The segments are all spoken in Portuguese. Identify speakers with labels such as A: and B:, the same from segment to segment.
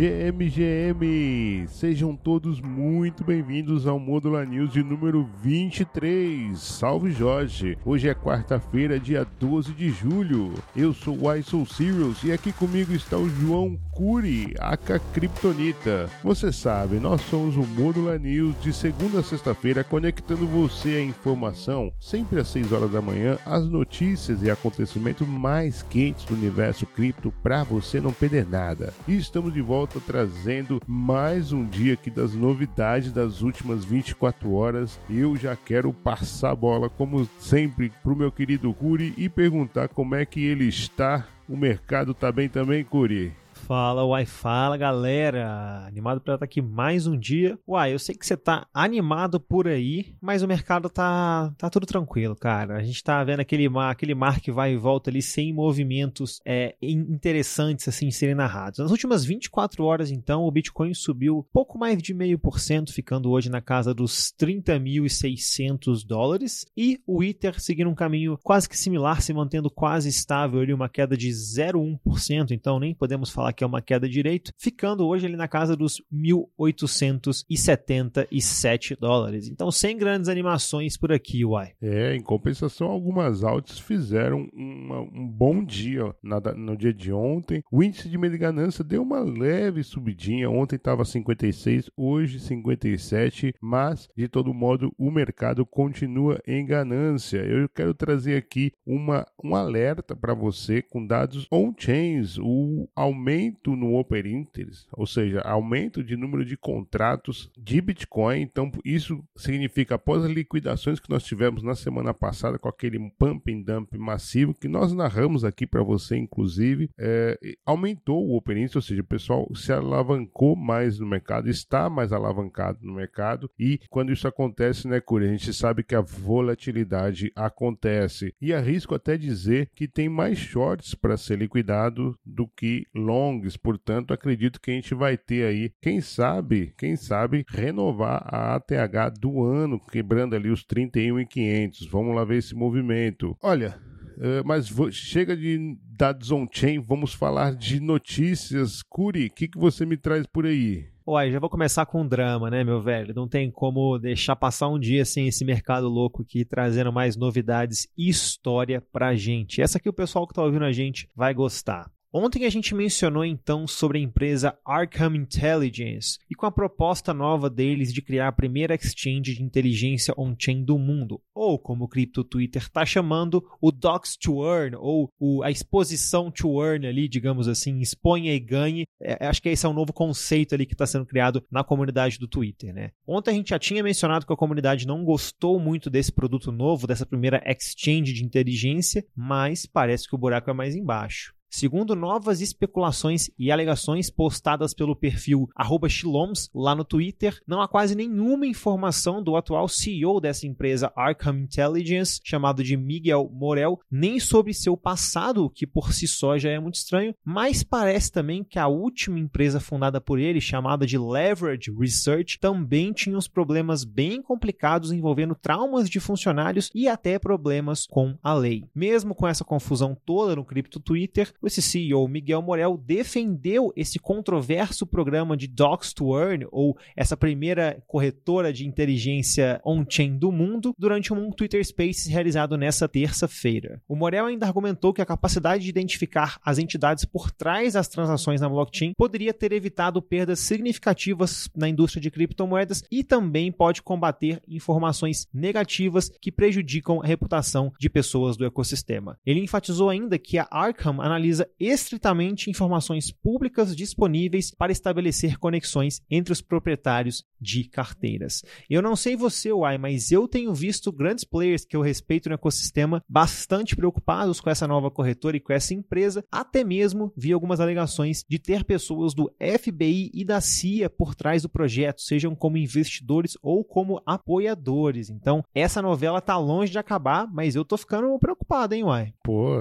A: GMGM! Sejam todos muito bem-vindos ao Módula News de número 23. Salve Jorge! Hoje é quarta-feira, dia 12 de julho. Eu sou o I Soul Serious e aqui comigo está o João Curi, aka Kryptonita. Você sabe, nós somos o Módula News de segunda a sexta-feira, conectando você à informação, sempre às 6 horas da manhã, as notícias e acontecimentos mais quentes do universo cripto para você não perder nada. E estamos de volta volta trazendo mais um dia aqui das novidades das últimas 24 horas. Eu já quero passar a bola, como sempre, pro meu querido Curi e perguntar como é que ele está. O mercado tá bem também, Curi?
B: Fala, Uai, fala galera! Animado para estar aqui mais um dia. Uai, eu sei que você tá animado por aí, mas o mercado tá, tá tudo tranquilo, cara. A gente tá vendo aquele mar, aquele mar que vai e volta ali sem movimentos é, interessantes assim serem narrados. Nas últimas 24 horas, então, o Bitcoin subiu pouco mais de meio por cento, ficando hoje na casa dos 30.600 dólares, e o Ether seguindo um caminho quase que similar, se mantendo quase estável ali, uma queda de 0,1%, então nem podemos falar que é uma queda direito, ficando hoje ali na casa dos 1.877 dólares. Então, sem grandes animações por aqui, uai.
A: É, em compensação, algumas altas fizeram uma, um bom dia na, no dia de ontem. O índice de medo ganância deu uma leve subidinha. Ontem estava 56, hoje 57, mas de todo modo o mercado continua em ganância. Eu quero trazer aqui uma, um alerta para você com dados on-chains, o aumento aumento no Open Interest, ou seja, aumento de número de contratos de Bitcoin. Então, isso significa, após as liquidações que nós tivemos na semana passada, com aquele pump and dump massivo, que nós narramos aqui para você, inclusive, é, aumentou o Open Interest, ou seja, o pessoal se alavancou mais no mercado, está mais alavancado no mercado, e quando isso acontece, né, Curi, a gente sabe que a volatilidade acontece. E arrisco até dizer que tem mais shorts para ser liquidado do que long longs, portanto, acredito que a gente vai ter aí, quem sabe, quem sabe, renovar a ATH do ano, quebrando ali os 31.500. Vamos lá ver esse movimento. Olha, Uh, mas chega de dados on-chain, vamos falar de notícias. Curi, o que, que você me traz por aí?
B: Uai, já vou começar com um drama, né, meu velho? Não tem como deixar passar um dia sem esse mercado louco aqui, trazendo mais novidades e história pra gente. Essa aqui o pessoal que tá ouvindo a gente vai gostar. Ontem a gente mencionou então sobre a empresa Arkham Intelligence e com a proposta nova deles de criar a primeira exchange de inteligência on-chain do mundo, ou como o Crypto Twitter está chamando, o Docs to Earn, ou o, a exposição to earn ali, digamos assim, exponha e ganhe. É, acho que esse é um novo conceito ali que está sendo criado na comunidade do Twitter, né? Ontem a gente já tinha mencionado que a comunidade não gostou muito desse produto novo, dessa primeira exchange de inteligência, mas parece que o buraco é mais embaixo. Segundo novas especulações e alegações postadas pelo perfil @shiloms lá no Twitter, não há quase nenhuma informação do atual CEO dessa empresa Arkham Intelligence, chamado de Miguel Morel, nem sobre seu passado, que por si só já é muito estranho, mas parece também que a última empresa fundada por ele, chamada de Leverage Research, também tinha uns problemas bem complicados envolvendo traumas de funcionários e até problemas com a lei. Mesmo com essa confusão toda no cripto Twitter, esse CEO, Miguel Morel, defendeu esse controverso programa de Docs to Earn, ou essa primeira corretora de inteligência on-chain do mundo, durante um Twitter Spaces realizado nessa terça-feira. O Morel ainda argumentou que a capacidade de identificar as entidades por trás das transações na blockchain poderia ter evitado perdas significativas na indústria de criptomoedas e também pode combater informações negativas que prejudicam a reputação de pessoas do ecossistema. Ele enfatizou ainda que a Arkham analisa analisa estritamente informações públicas disponíveis para estabelecer conexões entre os proprietários de carteiras. Eu não sei você, Uai, mas eu tenho visto grandes players que eu respeito no ecossistema bastante preocupados com essa nova corretora e com essa empresa, até mesmo vi algumas alegações de ter pessoas do FBI e da CIA por trás do projeto, sejam como investidores ou como apoiadores. Então, essa novela tá longe de acabar, mas eu tô ficando preocupado, hein, Uai?
A: Pô,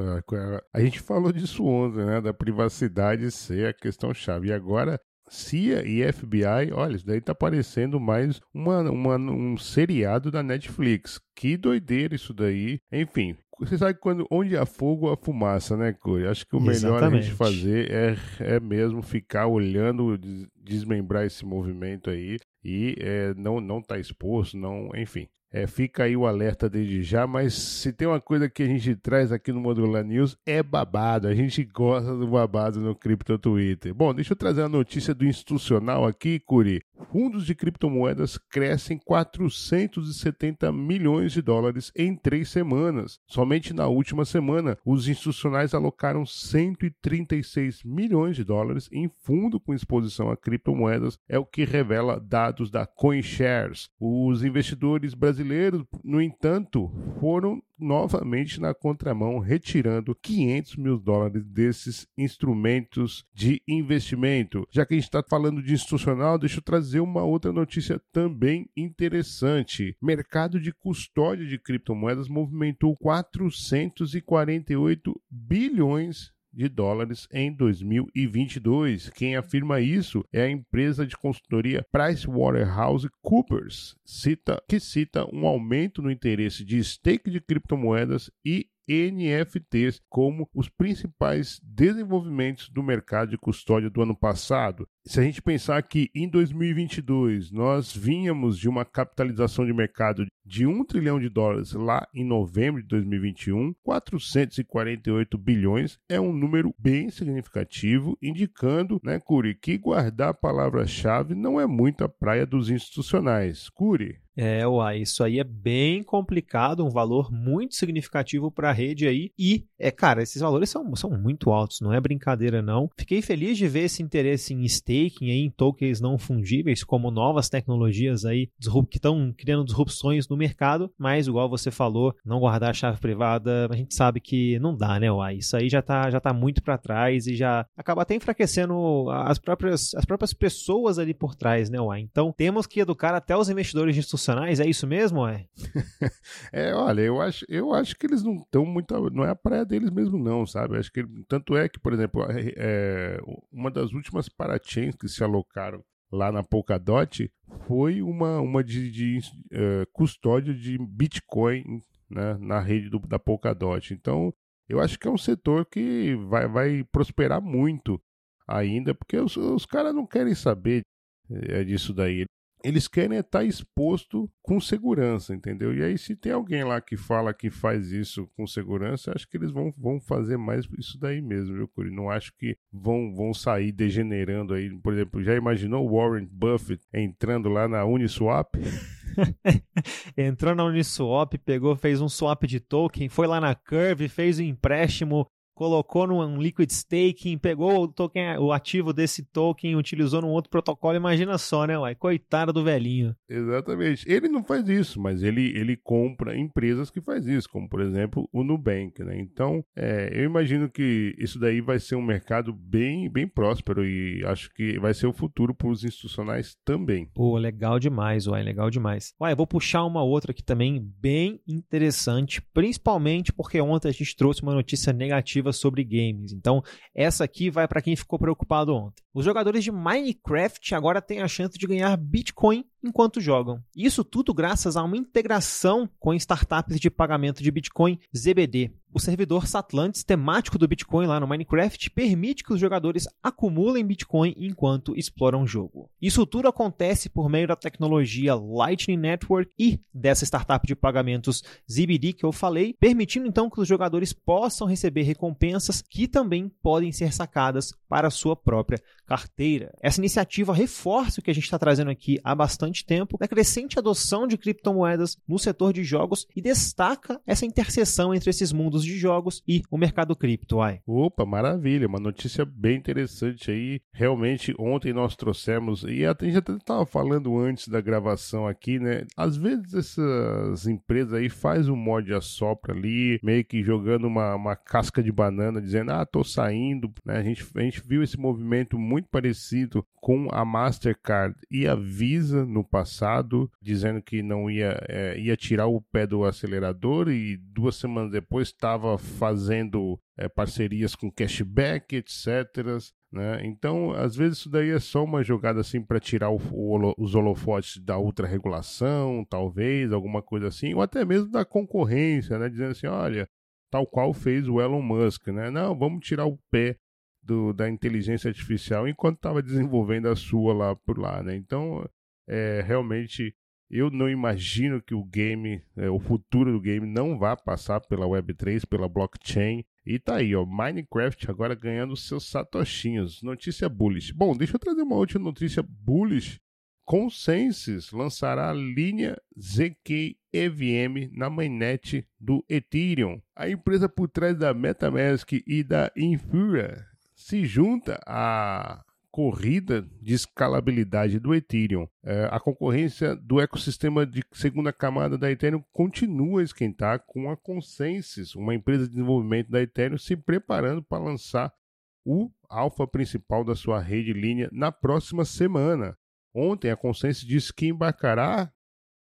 A: a gente falou disso ontem, né? Da privacidade ser a questão chave. E agora CIA e FBI, olha, isso daí tá parecendo mais uma, uma, um seriado da Netflix. Que doideira isso daí. Enfim, você sabe quando onde há fogo há fumaça, né, Corey? Acho que o melhor Exatamente. a gente fazer é, é mesmo ficar olhando, desmembrar esse movimento aí e é, não não tá exposto, não, enfim. É, fica aí o alerta desde já, mas se tem uma coisa que a gente traz aqui no Modular News é babado. A gente gosta do babado no Cripto Twitter. Bom, deixa eu trazer a notícia do institucional aqui, Curi. Fundos de criptomoedas crescem 470 milhões de dólares em três semanas. Somente na última semana, os institucionais alocaram 136 milhões de dólares em fundo com exposição a criptomoedas, é o que revela dados da CoinShares. Os investidores brasileiros no entanto, foram novamente na contramão, retirando 500 mil dólares desses instrumentos de investimento. Já que a gente está falando de institucional, deixa eu trazer uma outra notícia também interessante. Mercado de custódia de criptomoedas movimentou 448 bilhões de dólares em 2022. Quem afirma isso é a empresa de consultoria PricewaterhouseCoopers, cita, que cita um aumento no interesse de stake de criptomoedas e NFTs como os principais desenvolvimentos do mercado de custódia do ano passado. Se a gente pensar que em 2022 nós vínhamos de uma capitalização de mercado de 1 trilhão de dólares lá em novembro de 2021, 448 bilhões é um número bem significativo, indicando, né, Curi, que guardar a palavra-chave não é muito a praia dos institucionais. Curi,
B: é, uai, isso aí é bem complicado, um valor muito significativo para a rede aí. E, é, cara, esses valores são, são muito altos, não é brincadeira não. Fiquei feliz de ver esse interesse em staking aí, em tokens não fungíveis, como novas tecnologias aí que estão criando disrupções no mercado, mas igual você falou, não guardar a chave privada, a gente sabe que não dá, né, uai? Isso aí já tá, já tá muito para trás e já acaba até enfraquecendo as próprias, as próprias pessoas ali por trás, né, uai? Então, temos que educar até os investidores institucionais é isso mesmo, é?
A: é, olha, eu acho, eu acho que eles não estão muito. Não é a praia deles mesmo, não, sabe? Acho que tanto é que, por exemplo, é, uma das últimas parachains que se alocaram lá na Polkadot foi uma, uma de, de uh, custódia de Bitcoin né, na rede do, da Polkadot. Então, eu acho que é um setor que vai, vai prosperar muito ainda, porque os, os caras não querem saber é, disso daí eles querem estar exposto com segurança, entendeu? E aí, se tem alguém lá que fala que faz isso com segurança, acho que eles vão, vão fazer mais isso daí mesmo, viu, Curi? Não acho que vão, vão sair degenerando aí. Por exemplo, já imaginou Warren Buffett entrando lá na Uniswap?
B: Entrou na Uniswap, pegou, fez um swap de token, foi lá na Curve, fez um empréstimo colocou num liquid staking, pegou o token, o ativo desse token, utilizou num outro protocolo. Imagina só, né, uai? Coitado do velhinho.
A: Exatamente. Ele não faz isso, mas ele, ele compra empresas que faz isso, como por exemplo o Nubank, né? Então, é, eu imagino que isso daí vai ser um mercado bem, bem próspero e acho que vai ser o futuro para os institucionais também.
B: Pô, legal demais, uai, legal demais. Uai, eu vou puxar uma outra aqui também bem interessante, principalmente porque ontem a gente trouxe uma notícia negativa sobre games. Então, essa aqui vai para quem ficou preocupado ontem. Os jogadores de Minecraft agora têm a chance de ganhar Bitcoin enquanto jogam. Isso tudo graças a uma integração com startups de pagamento de Bitcoin ZBD. O servidor Satlantis temático do Bitcoin lá no Minecraft permite que os jogadores acumulem Bitcoin enquanto exploram o jogo. Isso tudo acontece por meio da tecnologia Lightning Network e dessa startup de pagamentos ZBD que eu falei, permitindo então que os jogadores possam receber recompensas que também podem ser sacadas para a sua própria carteira. Essa iniciativa reforça o que a gente está trazendo aqui há bastante tempo, da crescente adoção de criptomoedas no setor de jogos e destaca essa interseção entre esses mundos de jogos e o mercado cripto. Ai.
A: Opa, maravilha, uma notícia bem interessante aí. Realmente, ontem nós trouxemos, e a gente até estava falando antes da gravação aqui, né? Às vezes essas empresas aí faz um mod assopra ali, meio que jogando uma, uma casca de banana, dizendo, ah, tô saindo, né? A gente, a gente viu esse movimento muito parecido com a Mastercard e a Visa no passado, dizendo que não ia, é, ia tirar o pé do acelerador e duas semanas depois está estava fazendo é, parcerias com cashback, etc. Né? Então, às vezes isso daí é só uma jogada assim para tirar o, o, os holofotes da ultra-regulação, talvez, alguma coisa assim, ou até mesmo da concorrência, né? Dizendo assim, olha, tal qual fez o Elon Musk, né? Não, vamos tirar o pé do, da inteligência artificial enquanto estava desenvolvendo a sua lá por lá, né? Então, é, realmente, eu não imagino que o game, é, o futuro do game não vá passar pela Web3, pela blockchain. E tá aí, ó, Minecraft agora ganhando seus satoshinhos. Notícia bullish. Bom, deixa eu trazer uma outra notícia bullish. Consensus lançará a linha ZK EVM na mainnet do Ethereum. A empresa por trás da MetaMask e da Infura se junta à corrida de escalabilidade do Ethereum. É, a concorrência do ecossistema de segunda camada da Ethereum continua a esquentar com a Consensus, uma empresa de desenvolvimento da Ethereum, se preparando para lançar o alfa principal da sua rede linha na próxima semana. Ontem a Consensus disse que embarcará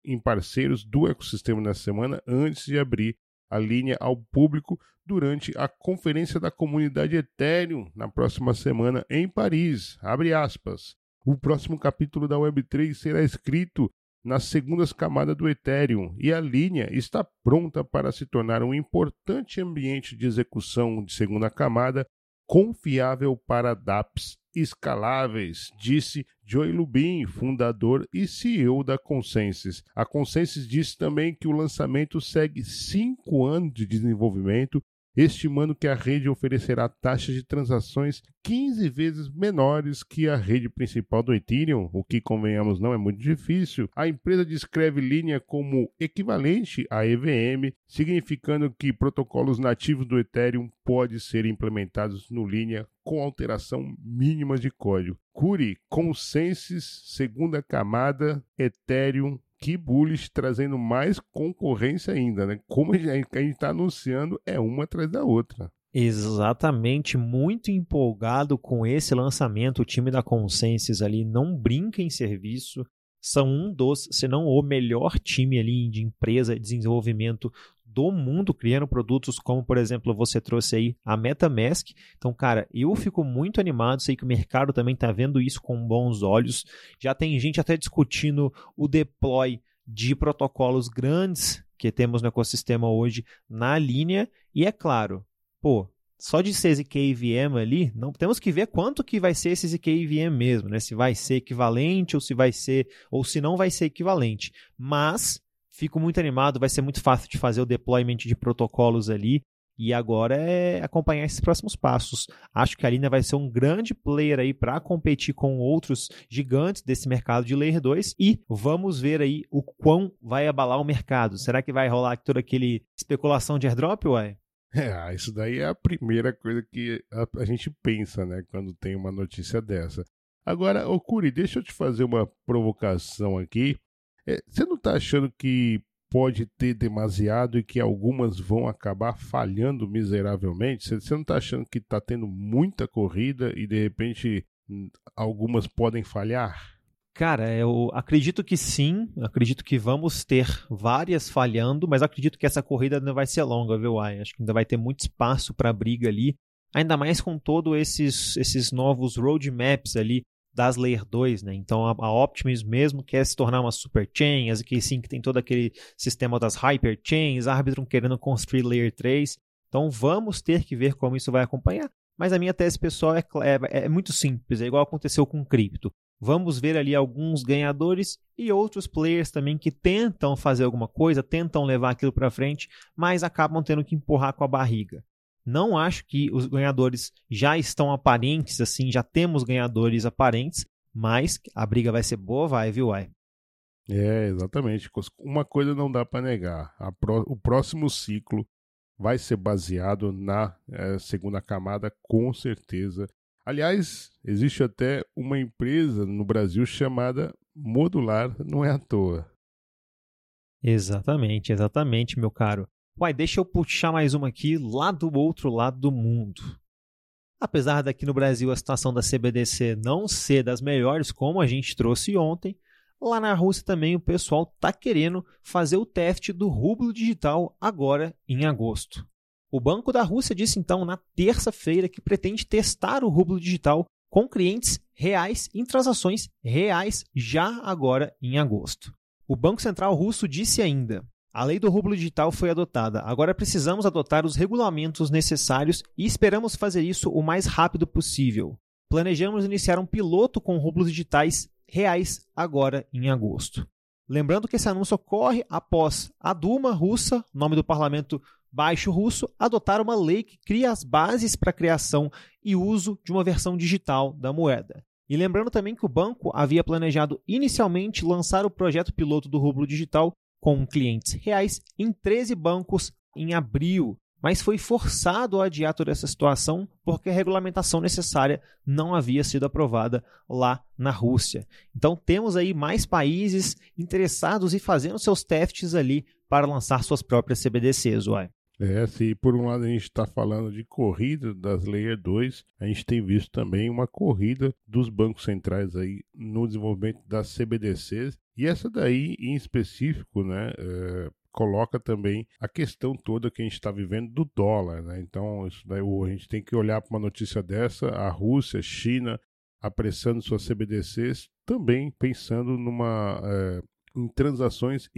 A: em parceiros do ecossistema nessa semana antes de abrir a linha ao público durante a conferência da comunidade Ethereum na próxima semana em Paris. Abre aspas. O próximo capítulo da Web3 será escrito nas segundas camadas do Ethereum e a linha está pronta para se tornar um importante ambiente de execução de segunda camada confiável para dApps escaláveis, disse Joey Lubin, fundador e CEO da Consensus. A Consensus disse também que o lançamento segue cinco anos de desenvolvimento estimando que a rede oferecerá taxas de transações 15 vezes menores que a rede principal do Ethereum, o que, convenhamos, não é muito difícil. A empresa descreve linha como equivalente à EVM, significando que protocolos nativos do Ethereum podem ser implementados no linha com alteração mínima de código. Curi, Consensus, segunda camada, Ethereum que bullish trazendo mais concorrência ainda, né? Como a gente está anunciando, é uma atrás da outra.
B: Exatamente, muito empolgado com esse lançamento. O time da Consensus ali não brinca em serviço. São um dos, se não o melhor time ali de empresa de desenvolvimento do mundo criando produtos como, por exemplo, você trouxe aí a MetaMask. Então, cara, eu fico muito animado, sei que o mercado também está vendo isso com bons olhos. Já tem gente até discutindo o deploy de protocolos grandes que temos no ecossistema hoje na linha e é claro, pô, só de ser ali, não temos que ver quanto que vai ser esse ZK mesmo, né? Se vai ser equivalente ou se vai ser ou se não vai ser equivalente. Mas Fico muito animado, vai ser muito fácil de fazer o deployment de protocolos ali. E agora é acompanhar esses próximos passos. Acho que a Lina vai ser um grande player aí para competir com outros gigantes desse mercado de Layer 2 e vamos ver aí o quão vai abalar o mercado. Será que vai rolar toda aquele especulação de airdrop, uai?
A: É, isso daí é a primeira coisa que a, a gente pensa, né, quando tem uma notícia dessa. Agora, Okuri, deixa eu te fazer uma provocação aqui. É, você não está achando que pode ter demasiado e que algumas vão acabar falhando miseravelmente? Você não está achando que está tendo muita corrida e de repente algumas podem falhar?
B: Cara, eu acredito que sim, acredito que vamos ter várias falhando, mas acredito que essa corrida ainda vai ser longa, viu, Ai? Acho que ainda vai ter muito espaço para briga ali, ainda mais com todos esses, esses novos roadmaps ali das Layer 2, né? Então a, a Optimus mesmo quer se tornar uma super chain, a ZK-Sync tem todo aquele sistema das hyper chains, Arbitrum querendo construir Layer 3. Então vamos ter que ver como isso vai acompanhar. Mas a minha tese pessoal é, é, é muito simples, é igual aconteceu com cripto. Vamos ver ali alguns ganhadores e outros players também que tentam fazer alguma coisa, tentam levar aquilo para frente, mas acabam tendo que empurrar com a barriga. Não acho que os ganhadores já estão aparentes, assim, já temos ganhadores aparentes, mas a briga vai ser boa, vai, viu, vai?
A: É, exatamente. Uma coisa não dá para negar: pro... o próximo ciclo vai ser baseado na é, segunda camada, com certeza. Aliás, existe até uma empresa no Brasil chamada Modular, não é à toa.
B: Exatamente, exatamente, meu caro. Uai, deixa eu puxar mais uma aqui lá do outro lado do mundo. Apesar daqui no Brasil a situação da CBDC não ser das melhores, como a gente trouxe ontem, lá na Rússia também o pessoal está querendo fazer o teste do rublo digital agora em agosto. O Banco da Rússia disse então na terça-feira que pretende testar o rublo digital com clientes reais em transações reais já agora em agosto. O Banco Central russo disse ainda: a lei do rublo digital foi adotada. Agora precisamos adotar os regulamentos necessários e esperamos fazer isso o mais rápido possível. Planejamos iniciar um piloto com rublos digitais reais agora em agosto. Lembrando que esse anúncio ocorre após a Duma russa, nome do parlamento baixo russo, adotar uma lei que cria as bases para a criação e uso de uma versão digital da moeda. E lembrando também que o banco havia planejado inicialmente lançar o projeto piloto do rublo digital com clientes reais em 13 bancos em abril, mas foi forçado a adiar toda essa situação porque a regulamentação necessária não havia sido aprovada lá na Rússia. Então temos aí mais países interessados e fazendo seus testes ali para lançar suas próprias CBDCs, uai.
A: É, se por um lado a gente está falando de corrida das Layer 2, a gente tem visto também uma corrida dos bancos centrais aí no desenvolvimento das CBDCs. E essa daí, em específico, né, é, coloca também a questão toda que a gente está vivendo do dólar. Né? Então, isso daí, a gente tem que olhar para uma notícia dessa, a Rússia, China apressando suas CBDCs, também pensando numa é, em transações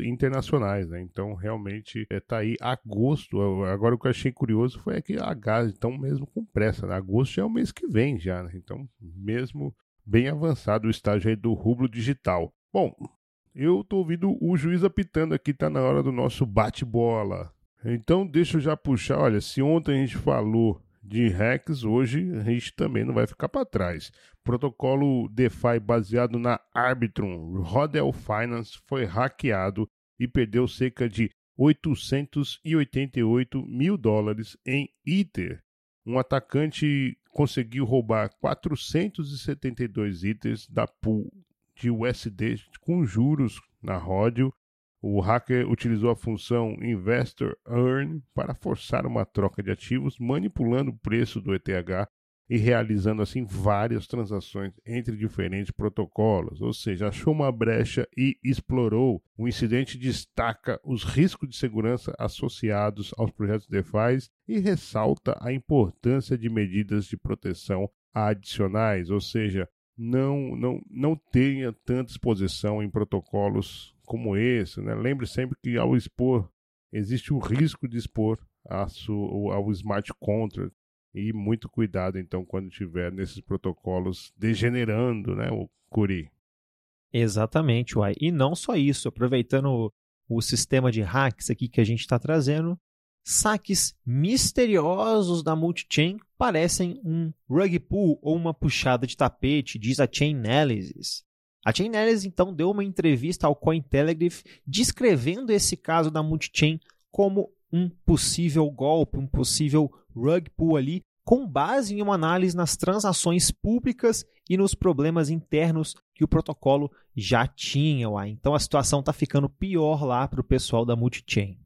A: internacionais, né? Então, realmente, é, aí agosto. Agora, o que eu achei curioso foi que a gás, então, mesmo com pressa, né? agosto já é o mês que vem já, né? Então, mesmo bem avançado o estágio aí do rublo digital. Bom, eu tô ouvindo o juiz apitando aqui, tá na hora do nosso bate-bola. Então, deixa eu já puxar, olha, se ontem a gente falou de hacks, hoje a gente também não vai ficar para trás. Protocolo DeFi baseado na Arbitrum Rodel Finance foi hackeado e perdeu cerca de 888 mil dólares em Ether. Um atacante conseguiu roubar 472 itens da pool de USD com juros na Rodel o hacker utilizou a função Investor Earn para forçar uma troca de ativos, manipulando o preço do ETH e realizando assim várias transações entre diferentes protocolos, ou seja, achou uma brecha e explorou. O incidente destaca os riscos de segurança associados aos projetos DeFi e ressalta a importância de medidas de proteção adicionais, ou seja, não, não, não tenha tanta exposição em protocolos como esse. Né? Lembre sempre que ao expor, existe o risco de expor ao smart contract e muito cuidado então quando estiver nesses protocolos degenerando, né, o Curi.
B: Exatamente, Uai. E não só isso, aproveitando o, o sistema de hacks aqui que a gente está trazendo, saques misteriosos da multichain parecem um rug pull ou uma puxada de tapete, diz a Chainalysis. A Chainalysis então deu uma entrevista ao Cointelegraph descrevendo esse caso da multichain como um possível golpe, um possível rug pull ali, com base em uma análise nas transações públicas e nos problemas internos que o protocolo já tinha. Então a situação está ficando pior lá para o pessoal da multichain.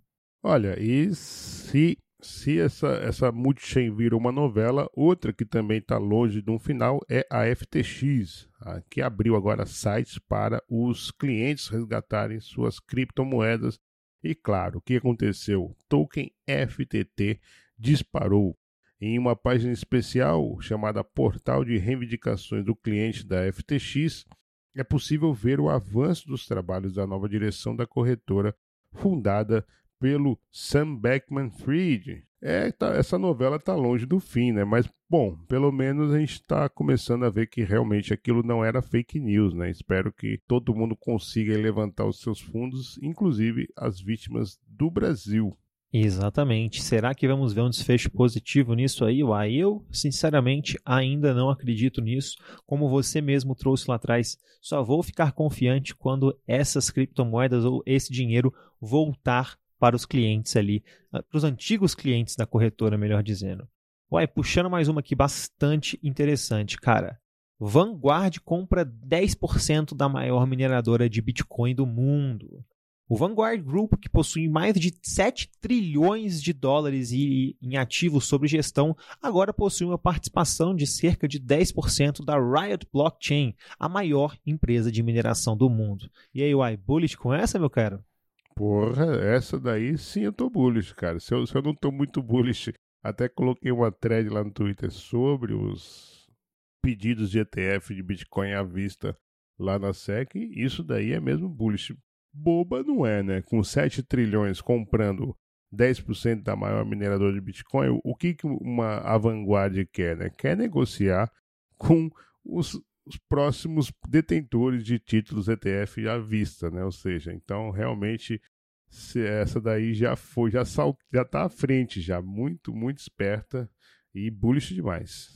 A: Olha, e se, se essa, essa multichain vira uma novela, outra que também está longe de um final é a FTX, que abriu agora sites para os clientes resgatarem suas criptomoedas. E claro, o que aconteceu? Token FTT disparou. Em uma página especial chamada Portal de Reivindicações do Cliente da FTX, é possível ver o avanço dos trabalhos da nova direção da corretora, fundada pelo Sam Beckman-Fried. É, tá, essa novela está longe do fim, né? Mas, bom, pelo menos a gente está começando a ver que realmente aquilo não era fake news, né? Espero que todo mundo consiga levantar os seus fundos, inclusive as vítimas do Brasil.
B: Exatamente. Será que vamos ver um desfecho positivo nisso aí? Uai, eu, sinceramente, ainda não acredito nisso. Como você mesmo trouxe lá atrás, só vou ficar confiante quando essas criptomoedas ou esse dinheiro voltar para os clientes ali, ah, para os antigos clientes da corretora, melhor dizendo. Uai, puxando mais uma aqui bastante interessante, cara. Vanguard compra 10% da maior mineradora de Bitcoin do mundo. O Vanguard Group, que possui mais de 7 trilhões de dólares em ativos sob gestão, agora possui uma participação de cerca de 10% da Riot Blockchain, a maior empresa de mineração do mundo. E aí, uai, bullish com essa, meu caro?
A: Porra, essa daí sim eu tô bullish, cara. Se eu, se eu não tô muito bullish, até coloquei uma thread lá no Twitter sobre os pedidos de ETF de Bitcoin à vista lá na SEC. Isso daí é mesmo bullish. Boba não é, né? Com 7 trilhões comprando 10% da maior mineradora de Bitcoin, o que, que uma a vanguarda quer, né? Quer negociar com os, os próximos detentores de títulos ETF à vista, né? Ou seja, então realmente essa daí já foi, já salt, já tá à frente já, muito, muito esperta e bullish demais.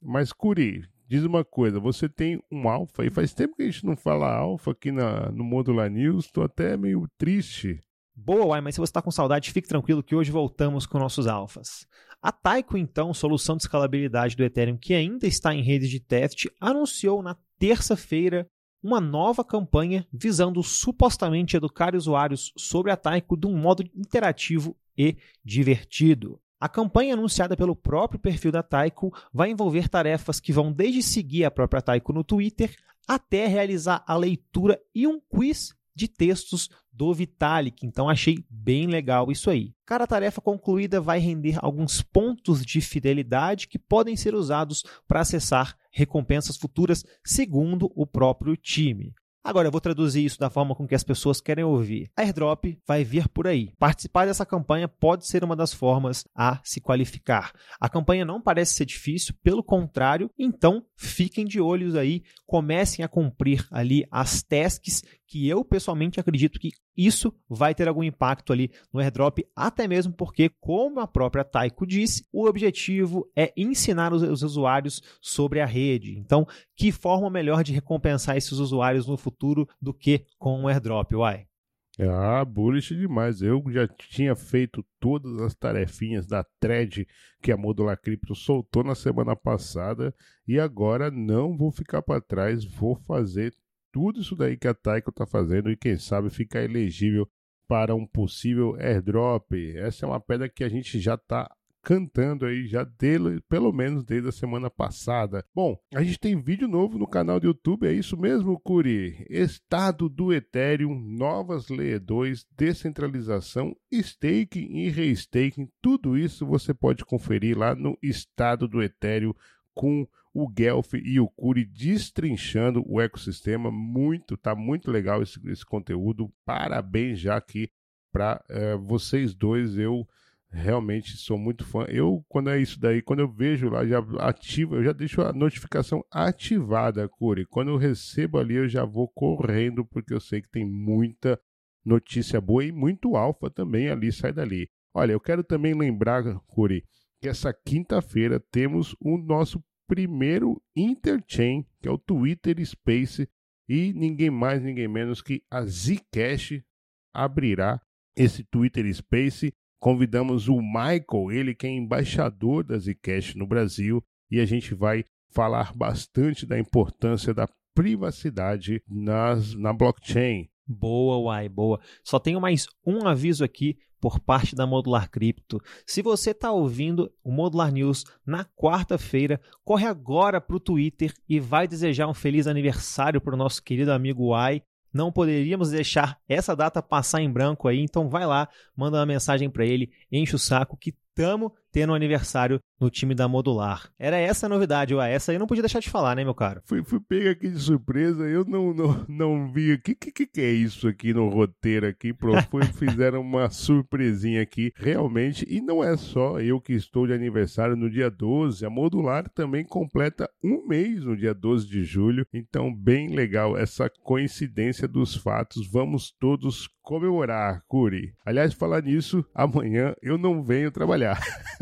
A: Mas Curi, diz uma coisa, você tem um alfa e faz tempo que a gente não fala alfa aqui na, no Modular News, tô até meio triste.
B: Boa, mas se você está com saudade, fique tranquilo que hoje voltamos com nossos alfas. A Taiko, então, solução de escalabilidade do Ethereum que ainda está em rede de teste, anunciou na terça-feira uma nova campanha visando supostamente educar usuários sobre a Taiko de um modo interativo e divertido. A campanha anunciada pelo próprio perfil da Taiko vai envolver tarefas que vão desde seguir a própria Taiko no Twitter até realizar a leitura e um quiz de textos do Vitalik. Então achei bem legal isso aí. Cada tarefa concluída vai render alguns pontos de fidelidade que podem ser usados para acessar recompensas futuras, segundo o próprio time. Agora eu vou traduzir isso da forma com que as pessoas querem ouvir. Airdrop vai vir por aí. Participar dessa campanha pode ser uma das formas a se qualificar. A campanha não parece ser difícil, pelo contrário, então fiquem de olhos aí, comecem a cumprir ali as tasks que eu pessoalmente acredito que isso vai ter algum impacto ali no airdrop, até mesmo porque, como a própria Taiko disse, o objetivo é ensinar os, os usuários sobre a rede. Então, que forma melhor de recompensar esses usuários no futuro do que com o airdrop, uai?
A: Ah, bullish demais. Eu já tinha feito todas as tarefinhas da thread que a Modular Crypto soltou na semana passada e agora não vou ficar para trás, vou fazer tudo isso daí que a Taiko está fazendo e quem sabe ficar elegível para um possível airdrop. Essa é uma pedra que a gente já está cantando aí já dele, pelo menos desde a semana passada. Bom, a gente tem vídeo novo no canal do YouTube, é isso mesmo, Curi? Estado do Ethereum, novas Layer 2, descentralização, staking e restaking, tudo isso você pode conferir lá no Estado do Ethereum com o Guelph e o Curi destrinchando o ecossistema. Muito, tá muito legal esse, esse conteúdo. Parabéns já aqui para é, vocês dois. Eu realmente sou muito fã. Eu, quando é isso daí, quando eu vejo lá, já ativa, eu já deixo a notificação ativada, Curi. Quando eu recebo ali, eu já vou correndo, porque eu sei que tem muita notícia boa e muito alfa também ali, sai dali. Olha, eu quero também lembrar, Curi, que essa quinta-feira temos o nosso primeiro interchain, que é o Twitter Space, e ninguém mais, ninguém menos que a Zcash abrirá esse Twitter Space. Convidamos o Michael, ele que é embaixador da Zcash no Brasil, e a gente vai falar bastante da importância da privacidade nas, na blockchain.
B: Boa, Uai, boa. Só tenho mais um aviso aqui por parte da Modular Cripto. Se você está ouvindo o Modular News na quarta-feira, corre agora para o Twitter e vai desejar um feliz aniversário para o nosso querido amigo Uai. Não poderíamos deixar essa data passar em branco aí, então vai lá, manda uma mensagem para ele, enche o saco que tamo tendo um aniversário no time da Modular. Era essa a novidade, ué. Essa aí eu não podia deixar de falar, né, meu caro?
A: Fui, fui pego aqui de surpresa, eu não, não, não vi. O que, que, que é isso aqui no roteiro aqui? Pro, foi, fizeram uma surpresinha aqui, realmente. E não é só eu que estou de aniversário no dia 12. A Modular também completa um mês no dia 12 de julho. Então, bem legal essa coincidência dos fatos. Vamos todos comemorar, Curi. Aliás, falar nisso, amanhã eu não venho trabalhar.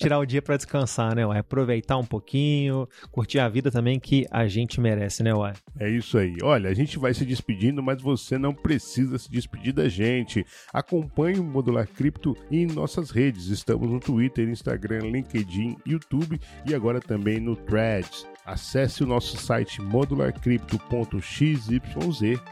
B: Tirar o dia para descansar, né? Aproveitar um pouquinho, curtir a vida também que a gente merece, né, ué?
A: É isso aí. Olha, a gente vai se despedindo, mas você não precisa se despedir da gente. Acompanhe o Modular Cripto em nossas redes. Estamos no Twitter, Instagram, LinkedIn, YouTube e agora também no Threads. Acesse o nosso site modularcrypto.xyz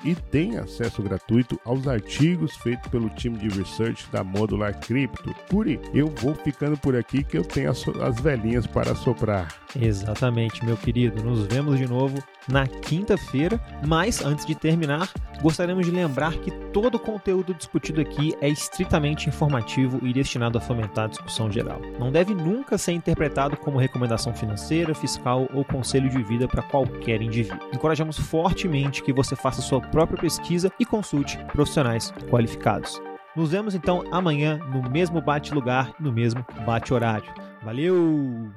A: e tenha acesso gratuito aos artigos feitos pelo time de research da Modular Crypto. Curi, eu vou ficando por aqui que eu tenho as, as velhinhas para soprar.
B: Exatamente, meu querido. Nos vemos de novo na quinta-feira. Mas antes de terminar, gostaríamos de lembrar que todo o conteúdo discutido aqui é estritamente informativo e destinado a fomentar a discussão geral. Não deve nunca ser interpretado como recomendação financeira, fiscal ou conselho de vida para qualquer indivíduo. Encorajamos fortemente que você faça sua própria pesquisa e consulte profissionais qualificados. Nos vemos então amanhã no mesmo bate-lugar, no mesmo bate-horário. Valeu!